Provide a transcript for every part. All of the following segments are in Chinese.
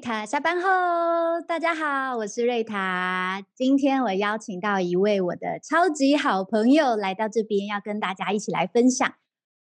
塔下班后，大家好，我是瑞塔。今天我邀请到一位我的超级好朋友来到这边，要跟大家一起来分享。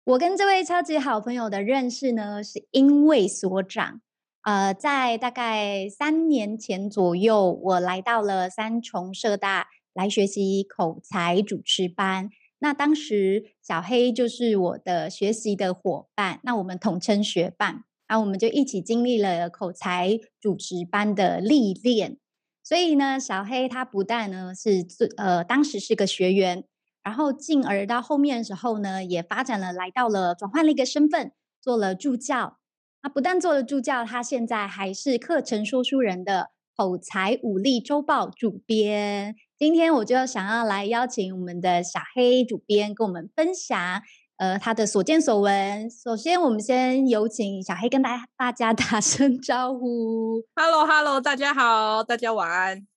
我跟这位超级好朋友的认识呢，是因为所长。呃，在大概三年前左右，我来到了三重社大来学习口才主持班。那当时小黑就是我的学习的伙伴，那我们统称学伴。啊，我们就一起经历了口才主持班的历练，所以呢，小黑他不但呢是呃当时是个学员，然后进而到后面的时候呢，也发展了，来到了转换了一个身份，做了助教。他不但做了助教，他现在还是课程说书人的口才武力周报主编。今天我就想要来邀请我们的小黑主编跟我们分享。呃，他的所见所闻。首先，我们先有请小黑跟大家大家打声招呼。Hello，Hello，hello, 大家好，大家晚安。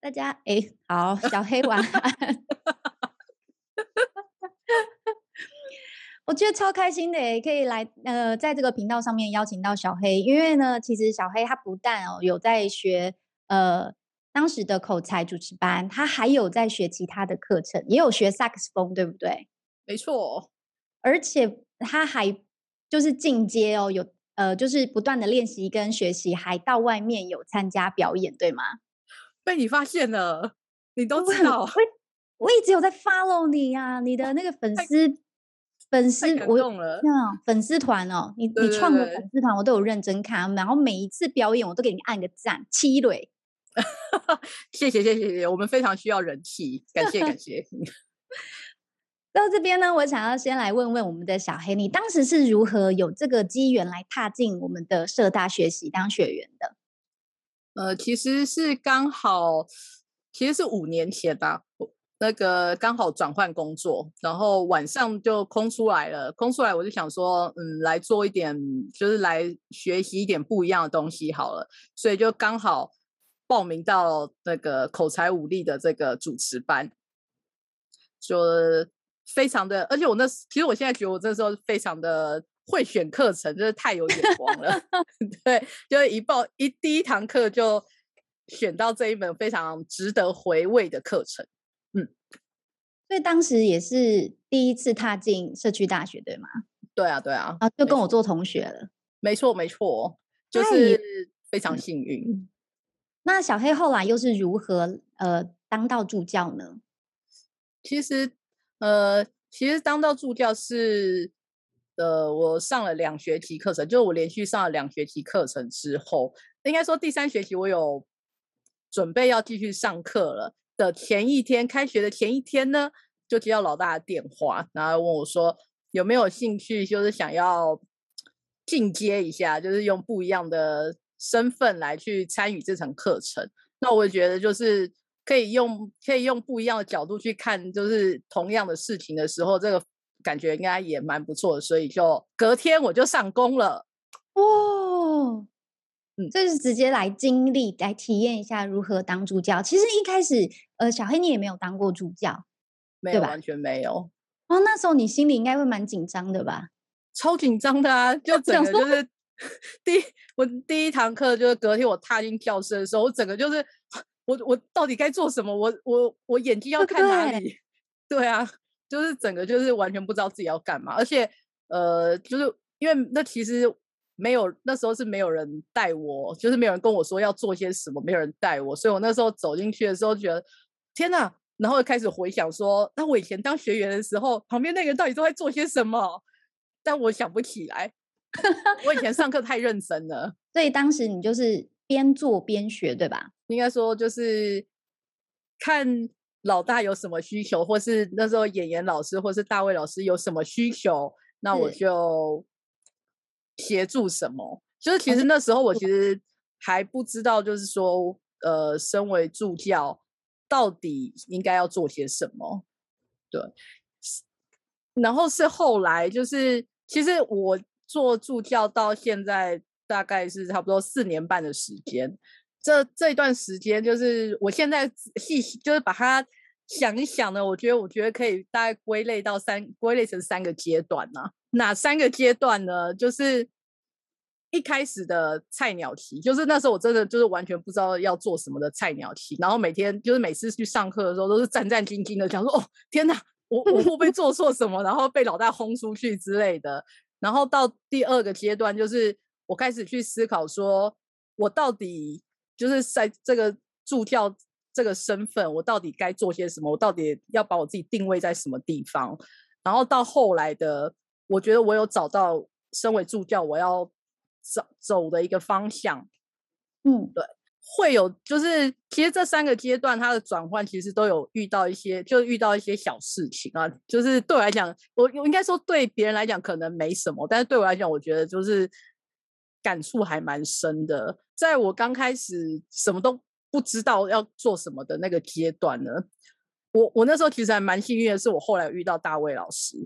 大家哎，好，小黑晚安。我觉得超开心的，可以来呃，在这个频道上面邀请到小黑，因为呢，其实小黑他不但哦有在学呃当时的口才主持班，他还有在学其他的课程，也有学萨克斯风，对不对？没错。而且他还就是进阶哦，有呃，就是不断的练习跟学习，还到外面有参加表演，对吗？被你发现了，你都知道。我我一直有在 follow 你啊，你的那个粉丝粉丝，我用了粉丝团哦，你你创的粉丝团我都有认真看，然后每一次表演我都给你按个赞，七蕊。谢谢谢谢谢谢，我们非常需要人气，感谢感谢。到这边呢，我想要先来问问我们的小黑，你当时是如何有这个机缘来踏进我们的社大学习当学员的？呃，其实是刚好，其实是五年前吧，那个刚好转换工作，然后晚上就空出来了，空出来我就想说，嗯，来做一点，就是来学习一点不一样的东西好了，所以就刚好报名到那个口才武力的这个主持班，就。非常的，而且我那其实我现在觉得我这时候非常的会选课程，就是太有眼光了。对，就是一报一第一堂课就选到这一门非常值得回味的课程。嗯，所以当时也是第一次踏进社区大学，对吗？对啊，对啊，啊，就跟我做同学了。没错，没错，就是非常幸运。嗯。那小黑后来又是如何呃当到助教呢？其实。呃，其实当到助教是，呃，我上了两学期课程，就是我连续上了两学期课程之后，应该说第三学期我有准备要继续上课了的前一天，开学的前一天呢，就接到老大的电话，然后问我说有没有兴趣，就是想要进阶一下，就是用不一样的身份来去参与这场课程。那我觉得就是。可以用可以用不一样的角度去看，就是同样的事情的时候，这个感觉应该也蛮不错的，所以就隔天我就上工了。哦，嗯，就是直接来经历来体验一下如何当助教。其实一开始，呃，小黑你也没有当过助教，没有，完全没有。哦，那时候你心里应该会蛮紧张的吧？超紧张的啊！就 整个就是 第一我第一堂课就是隔天我踏进教室的时候，我整个就是。我我到底该做什么？我我我眼睛要看哪里？对，啊，就是整个就是完全不知道自己要干嘛，而且呃，就是因为那其实没有那时候是没有人带我，就是没有人跟我说要做些什么，没有人带我，所以我那时候走进去的时候觉得天哪，然后开始回想说，那我以前当学员的时候，旁边那个人到底都在做些什么？但我想不起来，我以前上课太认真了，所以当时你就是。边做边学，对吧？应该说就是看老大有什么需求，或是那时候演员老师或是大卫老师有什么需求，那我就协助什么。就是其实那时候我其实还不知道，就是说，呃，身为助教到底应该要做些什么。对，然后是后来就是，其实我做助教到现在。大概是差不多四年半的时间，这这一段时间就是我现在细就是把它想一想呢，我觉得我觉得可以大概归类到三归类成三个阶段呢、哪三个阶段呢？就是一开始的菜鸟期，就是那时候我真的就是完全不知道要做什么的菜鸟期，然后每天就是每次去上课的时候都是战战兢兢的，想说哦天哪，我我会不会做错什么，然后被老大轰出去之类的。然后到第二个阶段，就是我开始去思考说，我到底就是在这个助教这个身份，我到底该做些什么？我到底要把我自己定位在什么地方？然后到后来的，我觉得我有找到身为助教我要走走的一个方向。嗯，对，会有就是其实这三个阶段它的转换，其实都有遇到一些，就遇到一些小事情啊。就是对我来讲，我我应该说对别人来讲可能没什么，但是对我来讲，我觉得就是感触还蛮深的。在我刚开始什么都不知道要做什么的那个阶段呢，我我那时候其实还蛮幸运的是，我后来遇到大卫老师，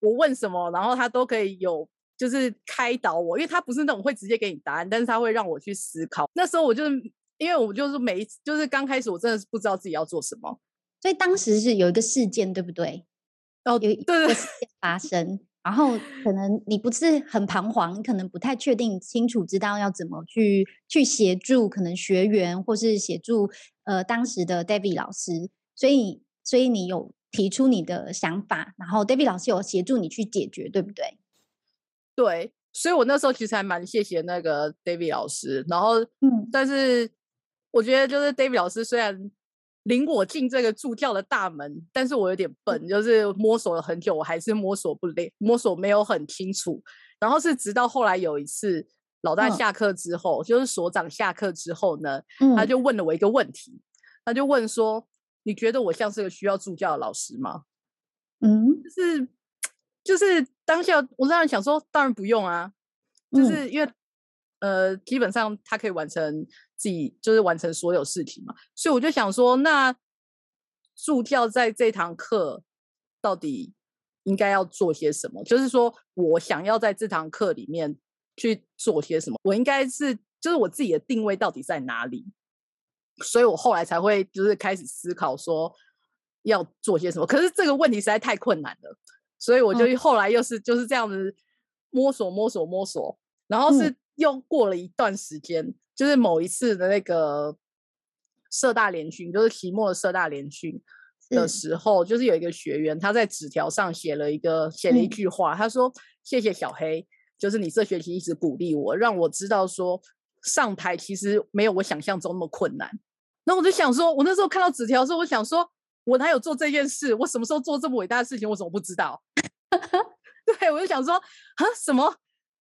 我问什么，然后他都可以有就是开导我，因为他不是那种会直接给你答案，但是他会让我去思考。那时候我就是因为我就是每一次就是刚开始我真的是不知道自己要做什么，所以当时是有一个事件，对不对？哦，有对对事件发生，然后可能你不是很彷徨，你可能不太确定清楚知道要怎么去去协助可能学员或是协助呃当时的 David 老师，所以。所以你有提出你的想法，然后 David 老师有协助你去解决，对不对？对，所以我那时候其实还蛮谢谢那个 David 老师。然后，嗯，但是我觉得就是 David 老师虽然领我进这个助教的大门，但是我有点笨，就是摸索了很久，我还是摸索不了，摸索没有很清楚。然后是直到后来有一次老大下课之后，嗯、就是所长下课之后呢，嗯、他就问了我一个问题，他就问说。你觉得我像是个需要助教的老师吗？嗯，就是就是当下我当然想说，当然不用啊，就是因为、嗯、呃，基本上他可以完成自己，就是完成所有事情嘛。所以我就想说，那助教在这堂课到底应该要做些什么？就是说我想要在这堂课里面去做些什么？我应该是就是我自己的定位到底在哪里？所以我后来才会就是开始思考说要做些什么，可是这个问题实在太困难了，所以我就后来又是就是这样子摸索摸索摸索，然后是又过了一段时间，就是某一次的那个社大联训，就是期末的社大联训的时候，就是有一个学员他在纸条上写了一个写了一句话，他说：“谢谢小黑，就是你这学期一直鼓励我，让我知道说上台其实没有我想象中那么困难。”然后我就想说，我那时候看到纸条的时候，我想说，我哪有做这件事？我什么时候做这么伟大的事情？我怎么不知道？对，我就想说，啊，什么？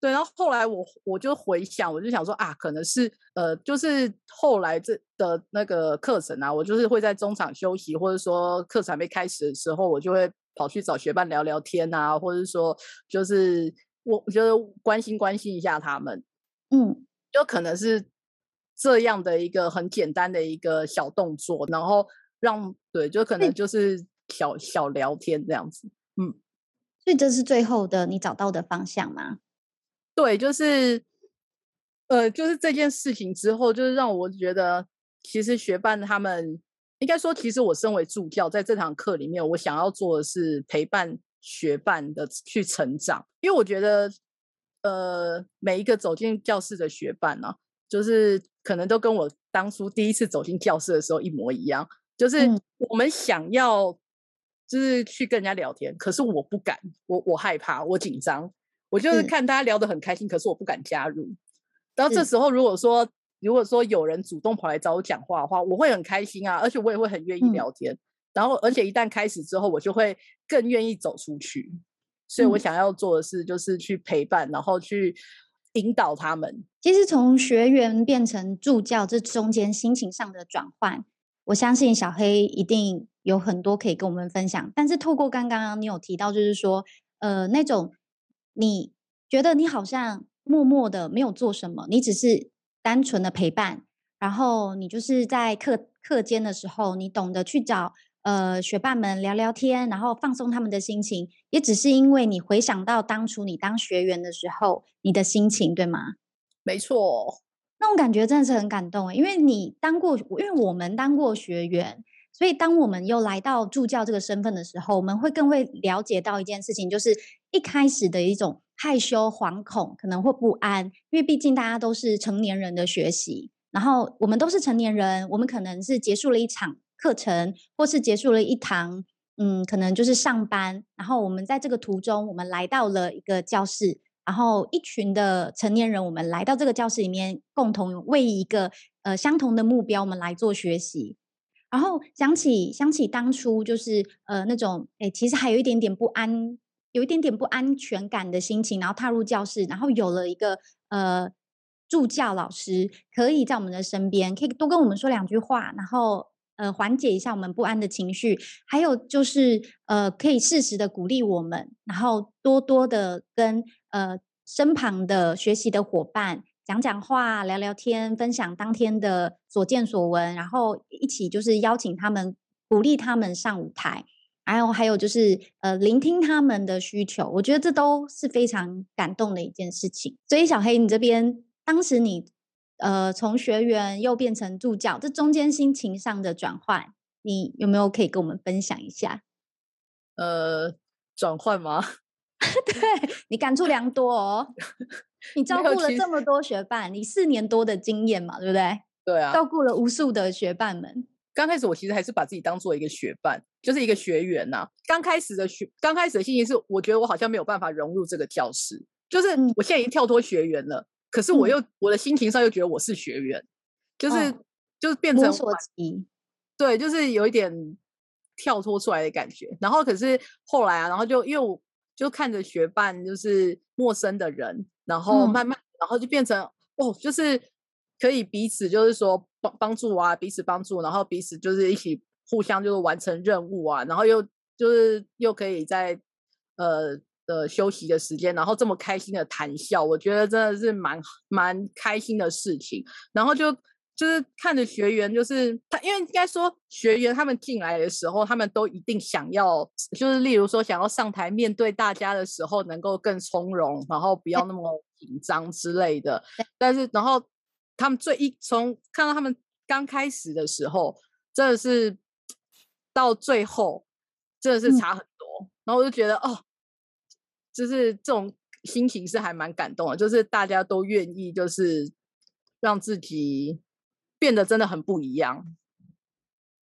对，然后后来我我就回想，我就想说啊，可能是呃，就是后来这的那个课程啊，我就是会在中场休息，或者说课程还没开始的时候，我就会跑去找学伴聊聊天啊，或者说就是我我觉得关心关心一下他们，嗯，就可能是。这样的一个很简单的一个小动作，然后让对，就可能就是小小聊天这样子，嗯，所以这是最后的你找到的方向吗？对，就是，呃，就是这件事情之后，就是让我觉得，其实学伴他们应该说，其实我身为助教，在这堂课里面，我想要做的是陪伴学伴的去成长，因为我觉得，呃，每一个走进教室的学伴呢、啊。就是可能都跟我当初第一次走进教室的时候一模一样，就是我们想要就是去跟人家聊天，可是我不敢，我我害怕，我紧张，我就是看大家聊得很开心，可是我不敢加入。然后这时候如果说如果说有人主动跑来找我讲话的话，我会很开心啊，而且我也会很愿意聊天。然后而且一旦开始之后，我就会更愿意走出去。所以我想要做的事就是去陪伴，然后去。引导他们，其实从学员变成助教，这中间心情上的转换，我相信小黑一定有很多可以跟我们分享。但是透过刚刚你有提到，就是说，呃，那种你觉得你好像默默的没有做什么，你只是单纯的陪伴，然后你就是在课课间的时候，你懂得去找。呃，学霸们聊聊天，然后放松他们的心情，也只是因为你回想到当初你当学员的时候，你的心情，对吗？没错，那种感觉真的是很感动，因为你当过，因为我们当过学员，所以当我们又来到助教这个身份的时候，我们会更会了解到一件事情，就是一开始的一种害羞、惶恐，可能会不安，因为毕竟大家都是成年人的学习，然后我们都是成年人，我们可能是结束了一场课程，或是结束了一堂，嗯，可能就是上班，然后我们在这个途中，我们来到了一个教室，然后一群的成年人，我们来到这个教室里面，共同为一个呃相同的目标，我们来做学习。然后想起想起当初就是呃那种诶，其实还有一点点不安，有一点点不安全感的心情，然后踏入教室，然后有了一个呃助教老师可以在我们的身边，可以多跟我们说两句话，然后呃缓解一下我们不安的情绪，还有就是呃可以适时的鼓励我们，然后多多的跟呃身旁的学习的伙伴。讲讲话，聊聊天，分享当天的所见所闻，然后一起就是邀请他们，鼓励他们上舞台，然后还有就是呃聆听他们的需求，我觉得这都是非常感动的一件事情。所以小黑，你这边当时你呃从学员又变成助教，这中间心情上的转换，你有没有可以跟我们分享一下？呃，转换吗？对，你感触良多哦。你照顾了这么多学伴，你四年多的经验嘛，对不对？对啊，照顾了无数的学伴们。刚开始我其实还是把自己当做一个学伴，就是一个学员呐、啊。刚开始的学，刚开始的心情是，我觉得我好像没有办法融入这个教室，就是我现在已经跳脱学员了，可是我又、嗯、我的心情上又觉得我是学员，就是、哦、就是变成摸对，就是有一点跳脱出来的感觉。然后可是后来啊，然后就因为我就看着学伴，就是陌生的人。然后慢慢，嗯、然后就变成哦，就是可以彼此就是说帮帮助啊，彼此帮助，然后彼此就是一起互相就是完成任务啊，然后又就是又可以在呃呃休息的时间，然后这么开心的谈笑，我觉得真的是蛮蛮开心的事情，然后就。就是看着学员，就是他，因为应该说学员他们进来的时候，他们都一定想要，就是例如说想要上台面对大家的时候，能够更从容，然后不要那么紧张之类的。但是，然后他们最一从看到他们刚开始的时候，真的是到最后真的是差很多。嗯、然后我就觉得哦，就是这种心情是还蛮感动的，就是大家都愿意，就是让自己。变得真的很不一样，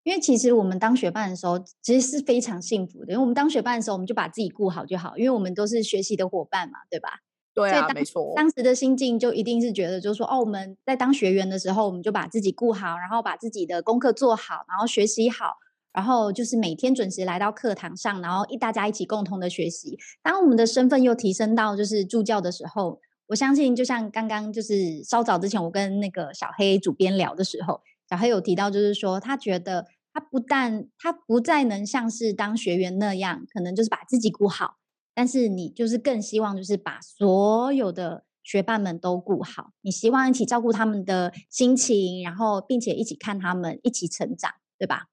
因为其实我们当学伴的时候，其实是非常幸福的。因为我们当学伴的时候，我们就把自己顾好就好，因为我们都是学习的伙伴嘛，对吧？对啊，没错。当时的心境就一定是觉得，就是说，哦，我们在当学员的时候，我们就把自己顾好，然后把自己的功课做好，然后学习好，然后就是每天准时来到课堂上，然后一大家一起共同的学习。当我们的身份又提升到就是助教的时候。我相信，就像刚刚就是稍早之前，我跟那个小黑主编聊的时候，小黑有提到，就是说他觉得他不但他不再能像是当学员那样，可能就是把自己顾好，但是你就是更希望就是把所有的学伴们都顾好，你希望一起照顾他们的心情，然后并且一起看他们一起成长，对吧？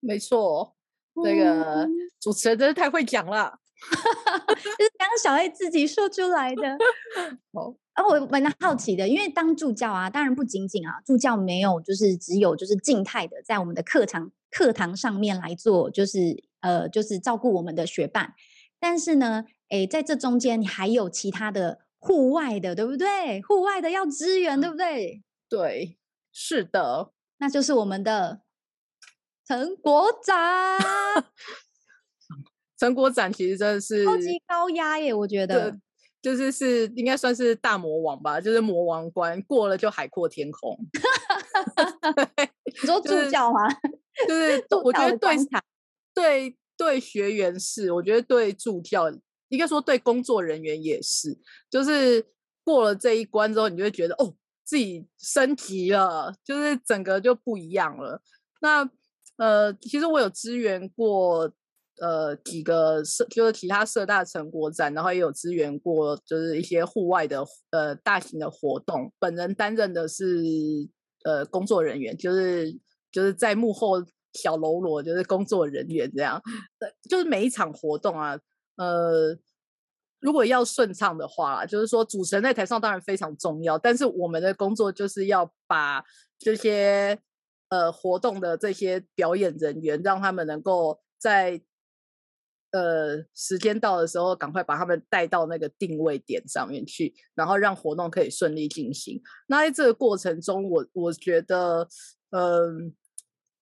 没错，这个主持人真是太会讲了。就是刚刚小 A 自己说出来的。哦，啊，我蛮好奇的，因为当助教啊，当然不仅仅啊，助教没有就是只有就是静态的在我们的课堂课堂上面来做，就是呃，就是照顾我们的学伴。但是呢，哎，在这中间你还有其他的户外的，对不对？户外的要支援，对不对？对，是的，那就是我们的陈国展。成果展其实真的是超级高压耶，我觉得就是是应该算是大魔王吧，就是魔王关过了就海阔天空。你说助教吗？就 是我觉得对对对学员是，我觉得对助教应该说对工作人员也是，就是过了这一关之后，你就会觉得哦，自己升级了，就是整个就不一样了。那呃，其实我有支援过。呃，几个社就是其他社大成果展，然后也有支援过，就是一些户外的呃大型的活动。本人担任的是呃工作人员，就是就是在幕后小喽啰，就是工作人员这样。呃，就是每一场活动啊，呃，如果要顺畅的话，就是说主持人在台上当然非常重要，但是我们的工作就是要把这些呃活动的这些表演人员，让他们能够在呃时间到的时候，赶快把他们带到那个定位点上面去，然后让活动可以顺利进行。那在这个过程中，我我觉得，嗯、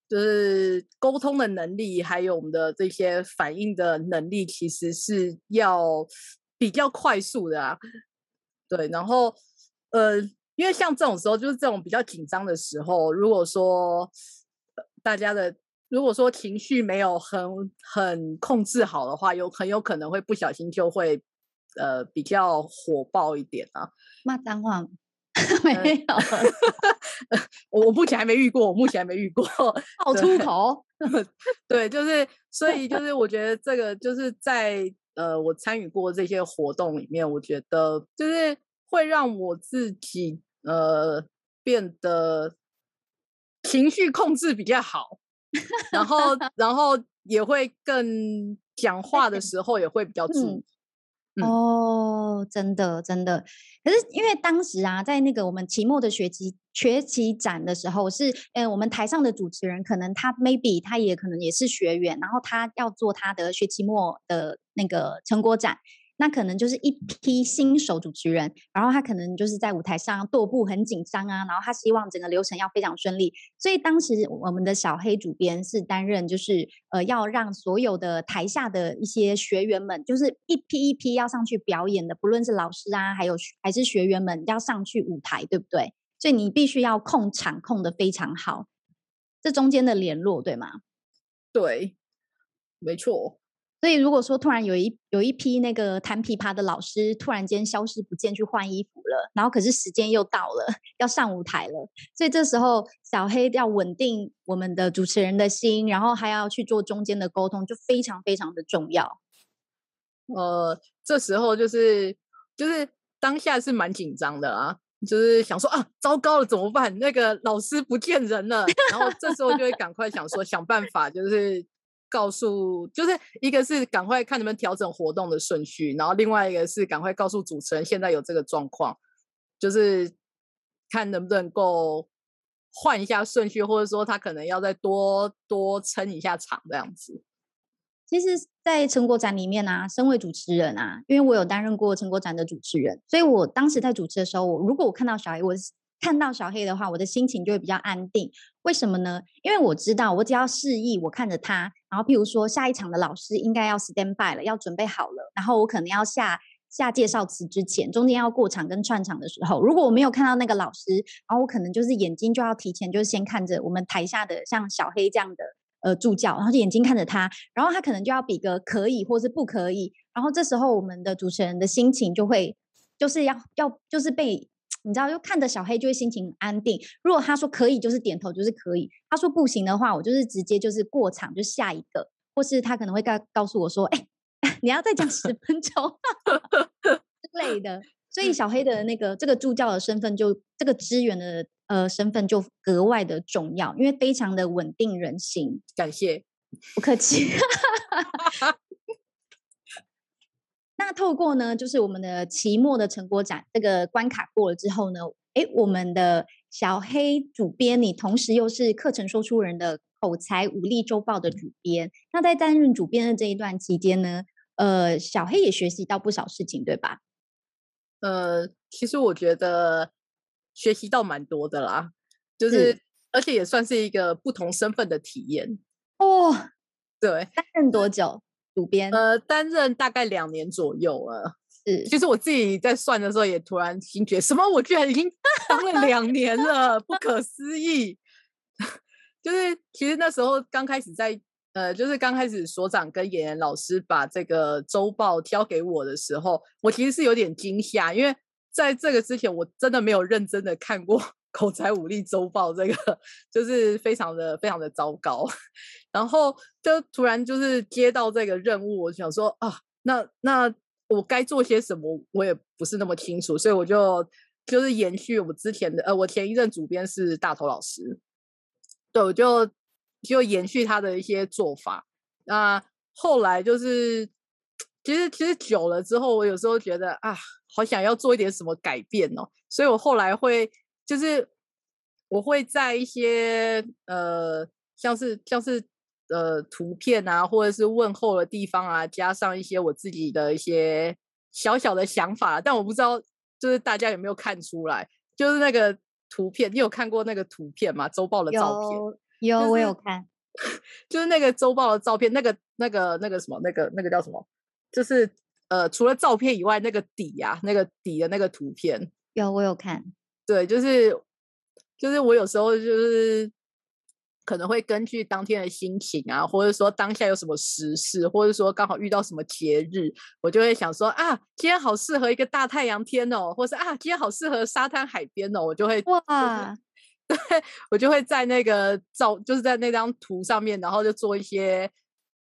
就是沟通的能力，还有我们的这些反应的能力，其实是要比较快速的啊。对，然后，呃，因为像这种时候，就是这种比较紧张的时候，如果说大家的。如果说情绪没有很很控制好的话，有很有可能会不小心就会呃比较火爆一点啊。骂脏话 没有？我我目前还没遇过，我目前还没遇过。好粗口。对，就是所以就是我觉得这个就是在呃我参与过这些活动里面，我觉得就是会让我自己呃变得情绪控制比较好。然后，然后也会更讲话的时候也会比较注意。哦，真的，真的。可是因为当时啊，在那个我们期末的学期学期展的时候，是呃，我们台上的主持人可能他 maybe 他也可能也是学员，然后他要做他的学期末的那个成果展。那可能就是一批新手主持人，然后他可能就是在舞台上踱步很紧张啊，然后他希望整个流程要非常顺利，所以当时我们的小黑主编是担任就是呃要让所有的台下的一些学员们，就是一批一批要上去表演的，不论是老师啊，还有还是学员们要上去舞台，对不对？所以你必须要控场控的非常好，这中间的联络对吗？对，没错。所以，如果说突然有一有一批那个弹琵琶的老师突然间消失不见去换衣服了，然后可是时间又到了 要上舞台了，所以这时候小黑要稳定我们的主持人的心，然后还要去做中间的沟通，就非常非常的重要。呃，这时候就是就是当下是蛮紧张的啊，就是想说啊，糟糕了怎么办？那个老师不见人了，然后这时候就会赶快想说想办法，就是。告诉就是一个是赶快看能不能调整活动的顺序，然后另外一个是赶快告诉主持人现在有这个状况，就是看能不能够换一下顺序，或者说他可能要再多多撑一下场这样子。其实，在成果展里面啊，身为主持人啊，因为我有担任过成果展的主持人，所以我当时在主持的时候，我如果我看到小孩，我。看到小黑的话，我的心情就会比较安定。为什么呢？因为我知道，我只要示意，我看着他，然后譬如说下一场的老师应该要 stand by 了，要准备好了，然后我可能要下下介绍词之前，中间要过场跟串场的时候，如果我没有看到那个老师，然后我可能就是眼睛就要提前就是先看着我们台下的像小黑这样的呃助教，然后眼睛看着他，然后他可能就要比个可以或是不可以，然后这时候我们的主持人的心情就会就是要要就是被。你知道，就看着小黑就会心情很安定。如果他说可以，就是点头，就是可以；他说不行的话，我就是直接就是过场，就下一个，或是他可能会告告诉我说：“哎，你要再讲十分钟 之类的。”所以小黑的那个这个助教的身份就，就这个支援的呃身份就格外的重要，因为非常的稳定人心。感谢，不客气。那透过呢，就是我们的期末的成果展这个关卡过了之后呢，哎，我们的小黑主编，你同时又是课程说书人的口才武力周报的主编。那在担任主编的这一段期间呢，呃，小黑也学习到不少事情，对吧？呃，其实我觉得学习到蛮多的啦，就是，是而且也算是一个不同身份的体验哦。对，担任多久？主编呃，担任大概两年左右了。是，其实我自己在算的时候，也突然惊觉，什么？我居然已经 当了两年了，不可思议！就是其实那时候刚开始在呃，就是刚开始所长跟演员老师把这个周报挑给我的时候，我其实是有点惊吓，因为在这个之前，我真的没有认真的看过。口才武力周报这个就是非常的非常的糟糕，然后就突然就是接到这个任务，我想说啊，那那我该做些什么，我也不是那么清楚，所以我就就是延续我之前的，呃，我前一任主编是大头老师，对，我就就延续他的一些做法。那后来就是其实其实久了之后，我有时候觉得啊，好想要做一点什么改变哦，所以我后来会。就是我会在一些呃，像是像是呃图片啊，或者是问候的地方啊，加上一些我自己的一些小小的想法，但我不知道就是大家有没有看出来，就是那个图片，你有看过那个图片吗？周报的照片有，有、就是、我有看，就是那个周报的照片，那个那个那个什么，那个那个叫什么？就是呃，除了照片以外，那个底啊，那个底的那个图片，有我有看，对，就是就是我有时候就是。可能会根据当天的心情啊，或者说当下有什么时事，或者说刚好遇到什么节日，我就会想说啊，今天好适合一个大太阳天哦，或是啊，今天好适合沙滩海边哦，我就会哇，对，我就会在那个照，就是在那张图上面，然后就做一些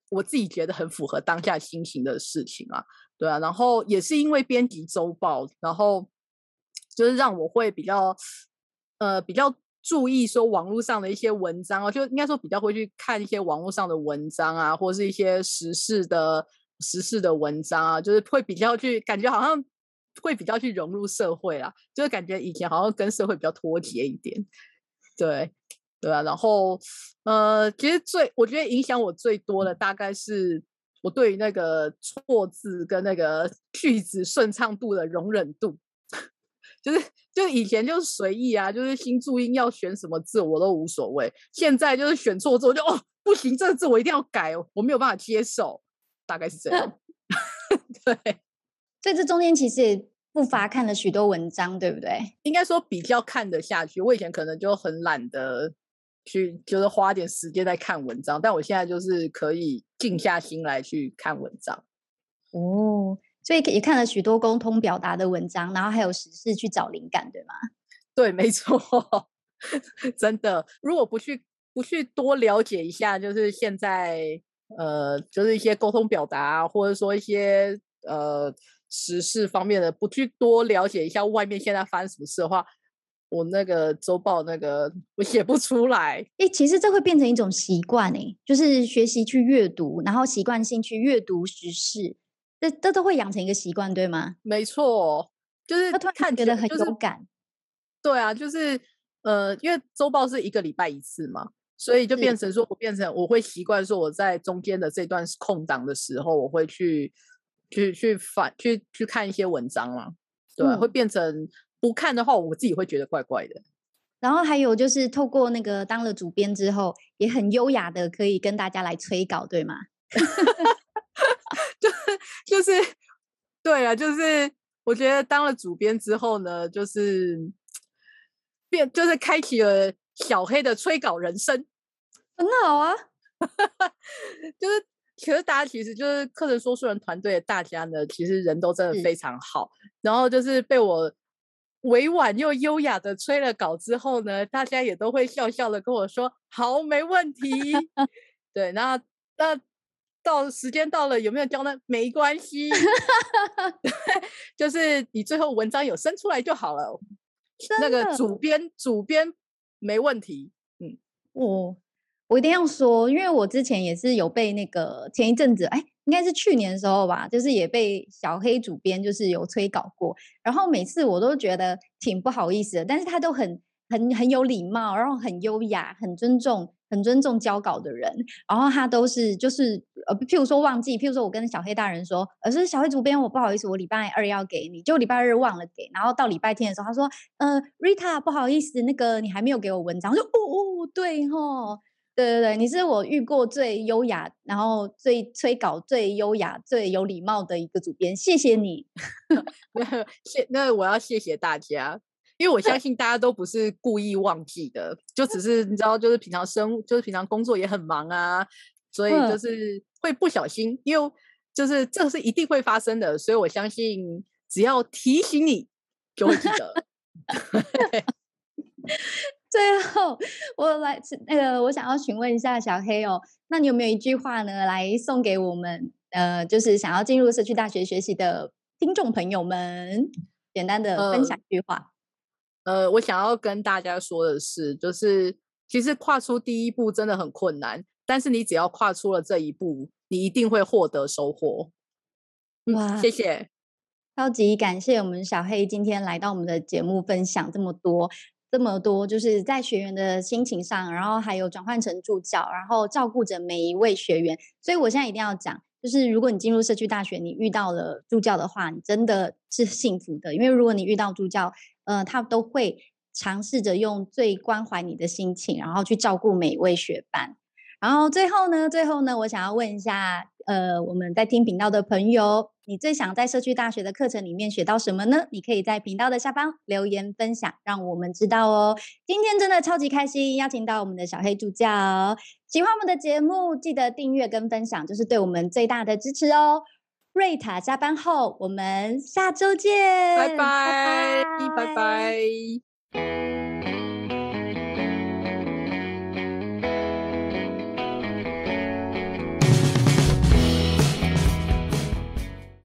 我自己觉得很符合当下心情的事情啊，对啊，然后也是因为编辑周报，然后就是让我会比较呃比较。注意说网络上的一些文章哦，就应该说比较会去看一些网络上的文章啊，或是一些时事的时事的文章啊，就是会比较去感觉好像会比较去融入社会啊，就是感觉以前好像跟社会比较脱节一点，对对啊，然后呃，其实最我觉得影响我最多的大概是我对于那个错字跟那个句子顺畅度的容忍度。就是就以前就是随意啊，就是新注音要选什么字我都无所谓。现在就是选错字我就哦不行，这个字我一定要改，我没有办法接受，大概是这样。对，所以这中间其实也不乏看了许多文章，对不对？应该说比较看得下去。我以前可能就很懒得去，就是花点时间在看文章，但我现在就是可以静下心来去看文章。哦。所以也看了许多沟通表达的文章，然后还有时事去找灵感，对吗？对，没错，真的。如果不去不去多了解一下，就是现在呃，就是一些沟通表达，或者说一些呃时事方面的，不去多了解一下外面现在发生什么事的话，我那个周报那个我写不出来。诶，其实这会变成一种习惯诶，就是学习去阅读，然后习惯性去阅读时事。这这都会养成一个习惯，对吗？没错，就是他突然看觉得很有感。对啊，就是呃，因为周报是一个礼拜一次嘛，所以就变成说我变成我会习惯说我在中间的这段空档的时候，我会去去去反去去看一些文章嘛。对，嗯，会变成不看的话，我自己会觉得怪怪的。然后还有就是透过那个当了主编之后，也很优雅的可以跟大家来催稿，对吗？就是就是，对啊，就是我觉得当了主编之后呢，就是变，就是开启了小黑的催稿人生，很好啊。就是其实大家其实就是课程说书人团队的大家呢，其实人都真的非常好。然后就是被我委婉又优雅的催了稿之后呢，大家也都会笑笑的跟我说：“好，没问题。” 对，那那。到时间到了，有没有交呢？没关系，就是你最后文章有生出来就好了。那个主编，主编没问题。嗯，我我一定要说，因为我之前也是有被那个前一阵子，哎，应该是去年的时候吧，就是也被小黑主编就是有催稿过，然后每次我都觉得挺不好意思的，但是他都很很很有礼貌，然后很优雅，很尊重。很尊重交稿的人，然后他都是就是呃，譬如说忘记，譬如说我跟小黑大人说，呃，是小黑主编，我不好意思，我礼拜二要给你，就礼拜二忘了给，然后到礼拜天的时候，他说，呃，Rita 不好意思，那个你还没有给我文章，我说哦哦，对吼，对对对，你是我遇过最优雅，然后最催稿最优雅、最有礼貌的一个主编，谢谢你，谢，那我要谢谢大家。因为我相信大家都不是故意忘记的，就只是你知道，就是平常生，就是平常工作也很忙啊，所以就是会不小心，因为就是这是一定会发生的，所以我相信只要提醒你就会记得。最后，我来那个，我想要询问一下小黑哦，那你有没有一句话呢，来送给我们呃，就是想要进入社区大学学习的听众朋友们，简单的分享一句话。呃呃，我想要跟大家说的是，就是其实跨出第一步真的很困难，但是你只要跨出了这一步，你一定会获得收获。哇，谢谢，超级感谢我们小黑今天来到我们的节目分享这么多。这么多，就是在学员的心情上，然后还有转换成助教，然后照顾着每一位学员。所以我现在一定要讲，就是如果你进入社区大学，你遇到了助教的话，你真的是幸福的，因为如果你遇到助教，呃，他都会尝试着用最关怀你的心情，然后去照顾每一位学伴。然后最后呢，最后呢，我想要问一下，呃，我们在听频道的朋友，你最想在社区大学的课程里面学到什么呢？你可以在频道的下方留言分享，让我们知道哦。今天真的超级开心，邀请到我们的小黑助教，喜欢我们的节目，记得订阅跟分享，就是对我们最大的支持哦。瑞塔加班后，我们下周见，拜拜，拜拜。拜拜。